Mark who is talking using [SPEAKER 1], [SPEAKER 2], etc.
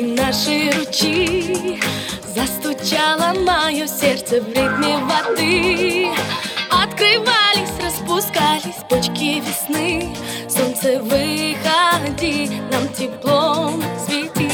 [SPEAKER 1] и наши ручьи Застучало мое сердце в ритме воды. Открывались, распускались почки весны. Солнце, выходи, нам теплом свети